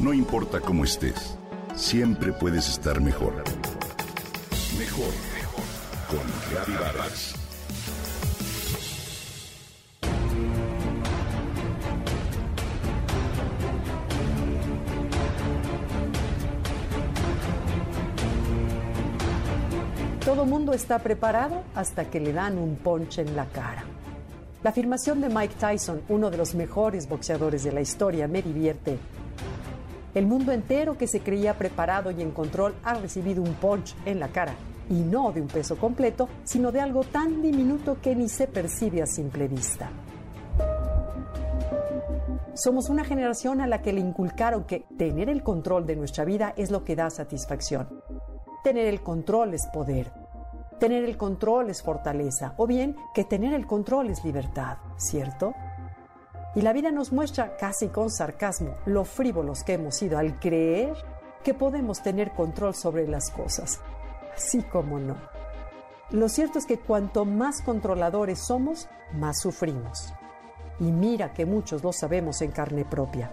No importa cómo estés, siempre puedes estar mejor. Mejor, mejor. Con Reavivadas. Todo mundo está preparado hasta que le dan un ponche en la cara. La afirmación de Mike Tyson, uno de los mejores boxeadores de la historia, me divierte. El mundo entero que se creía preparado y en control ha recibido un punch en la cara, y no de un peso completo, sino de algo tan diminuto que ni se percibe a simple vista. Somos una generación a la que le inculcaron que tener el control de nuestra vida es lo que da satisfacción. Tener el control es poder. Tener el control es fortaleza. O bien que tener el control es libertad, ¿cierto? Y la vida nos muestra casi con sarcasmo lo frívolos que hemos sido al creer que podemos tener control sobre las cosas. Así como no. Lo cierto es que cuanto más controladores somos, más sufrimos. Y mira que muchos lo sabemos en carne propia.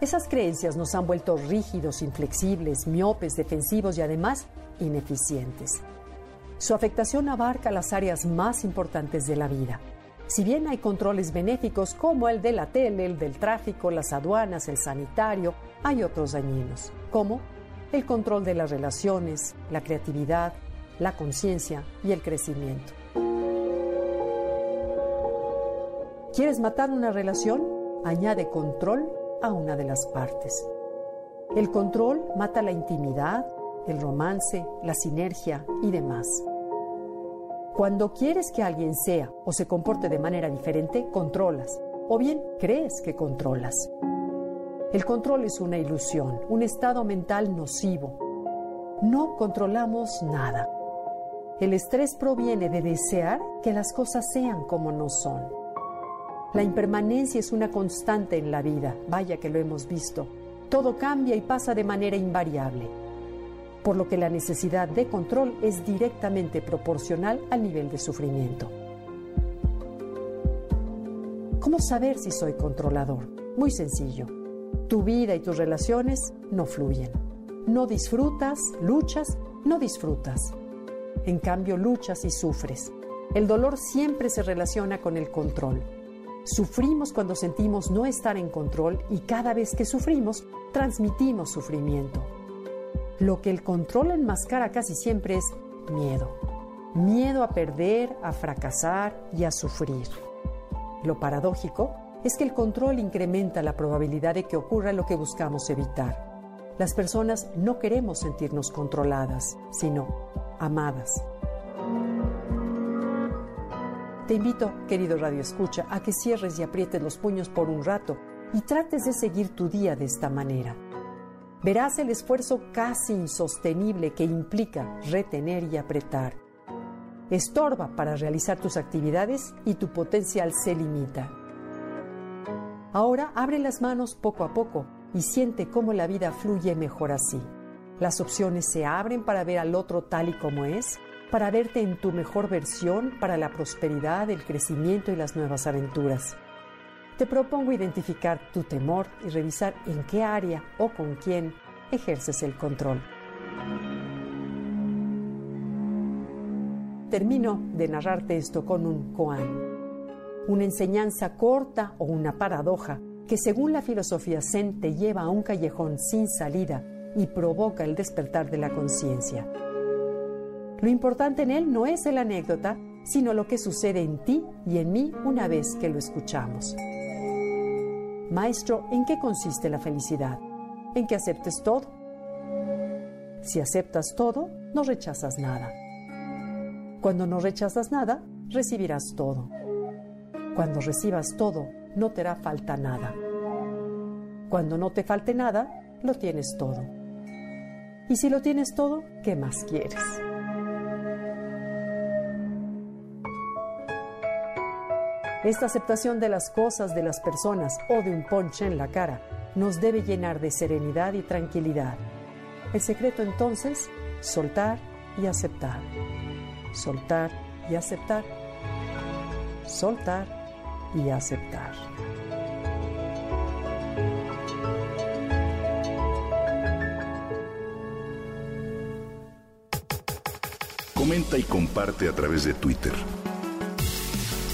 Esas creencias nos han vuelto rígidos, inflexibles, miopes, defensivos y además ineficientes. Su afectación abarca las áreas más importantes de la vida. Si bien hay controles benéficos como el de la tele, el del tráfico, las aduanas, el sanitario, hay otros dañinos, como el control de las relaciones, la creatividad, la conciencia y el crecimiento. ¿Quieres matar una relación? Añade control a una de las partes. El control mata la intimidad, el romance, la sinergia y demás. Cuando quieres que alguien sea o se comporte de manera diferente, controlas, o bien crees que controlas. El control es una ilusión, un estado mental nocivo. No controlamos nada. El estrés proviene de desear que las cosas sean como no son. La impermanencia es una constante en la vida, vaya que lo hemos visto. Todo cambia y pasa de manera invariable, por lo que la necesidad de control es directamente proporcional al nivel de sufrimiento. ¿Cómo saber si soy controlador? Muy sencillo. Tu vida y tus relaciones no fluyen. No disfrutas, luchas, no disfrutas. En cambio, luchas y sufres. El dolor siempre se relaciona con el control. Sufrimos cuando sentimos no estar en control y cada vez que sufrimos, transmitimos sufrimiento. Lo que el control enmascara casi siempre es miedo. Miedo a perder, a fracasar y a sufrir. Lo paradójico es que el control incrementa la probabilidad de que ocurra lo que buscamos evitar. Las personas no queremos sentirnos controladas, sino amadas. Te invito, querido Radio Escucha, a que cierres y aprietes los puños por un rato y trates de seguir tu día de esta manera. Verás el esfuerzo casi insostenible que implica retener y apretar. Estorba para realizar tus actividades y tu potencial se limita. Ahora abre las manos poco a poco y siente cómo la vida fluye mejor así. Las opciones se abren para ver al otro tal y como es para verte en tu mejor versión para la prosperidad, el crecimiento y las nuevas aventuras. Te propongo identificar tu temor y revisar en qué área o con quién ejerces el control. Termino de narrarte esto con un koan, una enseñanza corta o una paradoja que según la filosofía zen te lleva a un callejón sin salida y provoca el despertar de la conciencia. Lo importante en él no es la anécdota, sino lo que sucede en ti y en mí una vez que lo escuchamos. Maestro, ¿en qué consiste la felicidad? En que aceptes todo. Si aceptas todo, no rechazas nada. Cuando no rechazas nada, recibirás todo. Cuando recibas todo, no te hará falta nada. Cuando no te falte nada, lo tienes todo. Y si lo tienes todo, ¿qué más quieres? Esta aceptación de las cosas, de las personas o de un ponche en la cara nos debe llenar de serenidad y tranquilidad. El secreto entonces, soltar y aceptar. Soltar y aceptar. Soltar y aceptar. Comenta y comparte a través de Twitter.